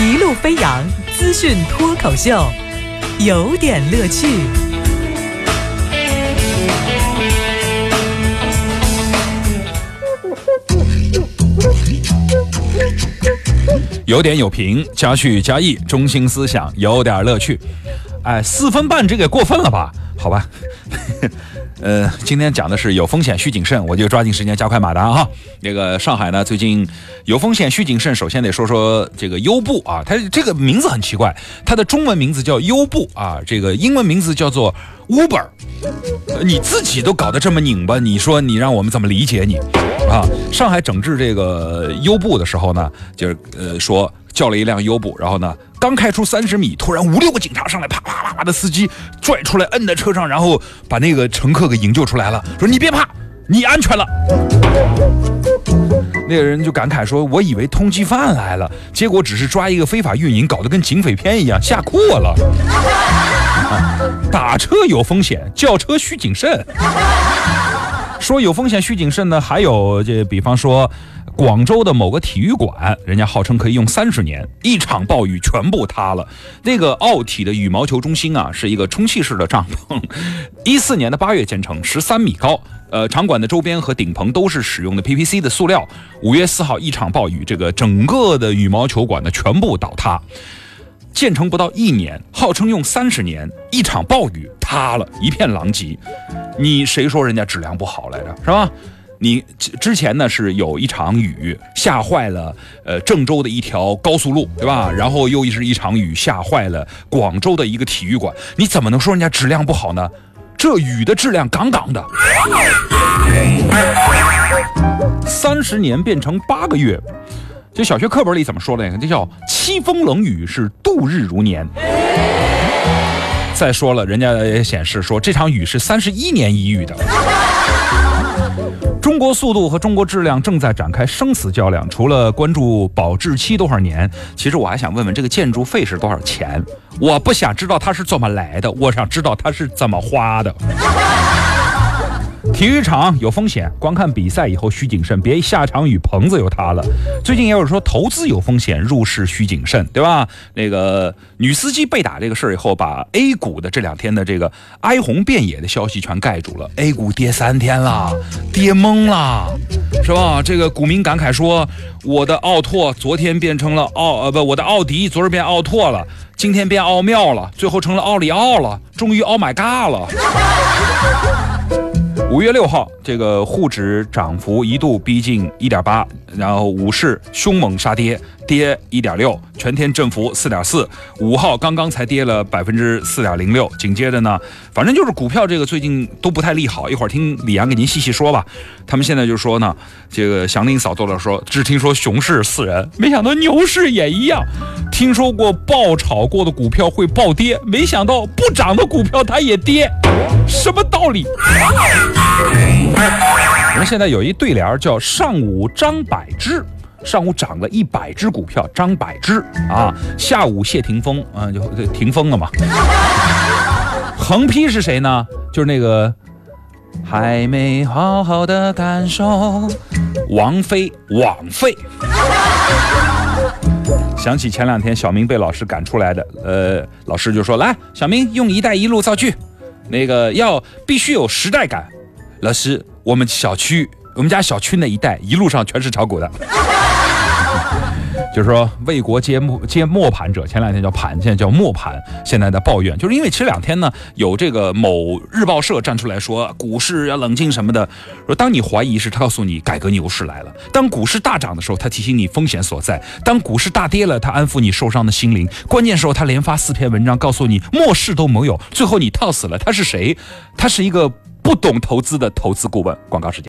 一路飞扬资讯脱口秀，有点乐趣。有点有评，加叙加意，中心思想有点乐趣。哎，四分半这个过分了吧？好吧。呃，今天讲的是有风险需谨慎，我就抓紧时间加快马达哈。那个上海呢，最近有风险需谨慎，首先得说说这个优步啊，它这个名字很奇怪，它的中文名字叫优步啊，这个英文名字叫做 Uber，你自己都搞得这么拧巴，你说你让我们怎么理解你啊？上海整治这个优步的时候呢，就是呃说叫了一辆优步，然后呢。刚开出三十米，突然五六个警察上来，啪啪啪啪的司机拽出来，摁在车上，然后把那个乘客给营救出来了。说你别怕，你安全了。那个人就感慨说：“我以为通缉犯来了，结果只是抓一个非法运营，搞得跟警匪片一样，吓哭我了。”打车有风险，叫车需谨慎。说有风险需谨慎呢，还有这比方说。广州的某个体育馆，人家号称可以用三十年，一场暴雨全部塌了。那个奥体的羽毛球中心啊，是一个充气式的帐篷，一四年的八月建成，十三米高。呃，场馆的周边和顶棚都是使用的 PVC 的塑料。五月四号一场暴雨，这个整个的羽毛球馆呢全部倒塌。建成不到一年，号称用三十年，一场暴雨塌了，一片狼藉。你谁说人家质量不好来着？是吧？你之前呢是有一场雨吓坏了，呃，郑州的一条高速路，对吧？然后又是一场雨吓坏了广州的一个体育馆，你怎么能说人家质量不好呢？这雨的质量杠杠的，三十年变成八个月，就小学课本里怎么说的？这叫凄风冷雨是度日如年。再说了，人家也显示说这场雨是三十一年一遇的。中国速度和中国质量正在展开生死较量。除了关注保质期多少年，其实我还想问问这个建筑费是多少钱。我不想知道它是怎么来的，我想知道它是怎么花的。体育场有风险，观看比赛以后需谨慎，别下场雨棚子又塌了。最近也有说投资有风险，入市需谨慎，对吧？那个女司机被打这个事儿以后，把 A 股的这两天的这个哀鸿遍野的消息全盖住了。A 股跌三天了，跌懵了，是吧？这个股民感慨说：“我的奥拓昨天变成了奥呃不，我的奥迪昨日变奥拓了，今天变奥妙了，最后成了奥里奥了，终于 Oh my God 了。”五月六号，这个沪指涨幅一度逼近一点八，然后五市凶猛杀跌，跌一点六，全天振幅四点四。五号刚刚才跌了百分之四点零六，紧接着呢，反正就是股票这个最近都不太利好。一会儿听李阳给您细细说吧。他们现在就说呢，这个祥林嫂做了说，只听说熊市死人，没想到牛市也一样。听说过爆炒过的股票会暴跌，没想到不涨的股票它也跌，什么道理？我们现在有一对联叫“上午张百只”，上午涨了一百只股票，张百只啊。下午谢霆锋啊，就停风了嘛。横批是谁呢？就是那个还没好好的感受，王菲，枉费。想起前两天小明被老师赶出来的，呃，老师就说：“来，小明用‘一带一路’造句，那个要必须有时代感。”老师，我们小区，我们家小区那一带一路上全是炒股的。就是说，为国接磨接磨盘者，前两天叫盘，现在叫磨盘。现在的抱怨，就是因为前两天呢，有这个某日报社站出来说，股市要冷静什么的。说当你怀疑时，他告诉你改革牛市来了；当股市大涨的时候，他提醒你风险所在；当股市大跌了，他安抚你受伤的心灵。关键时候，他连发四篇文章，告诉你末世都没有，最后你套死了。他是谁？他是一个不懂投资的投资顾问。广告时间。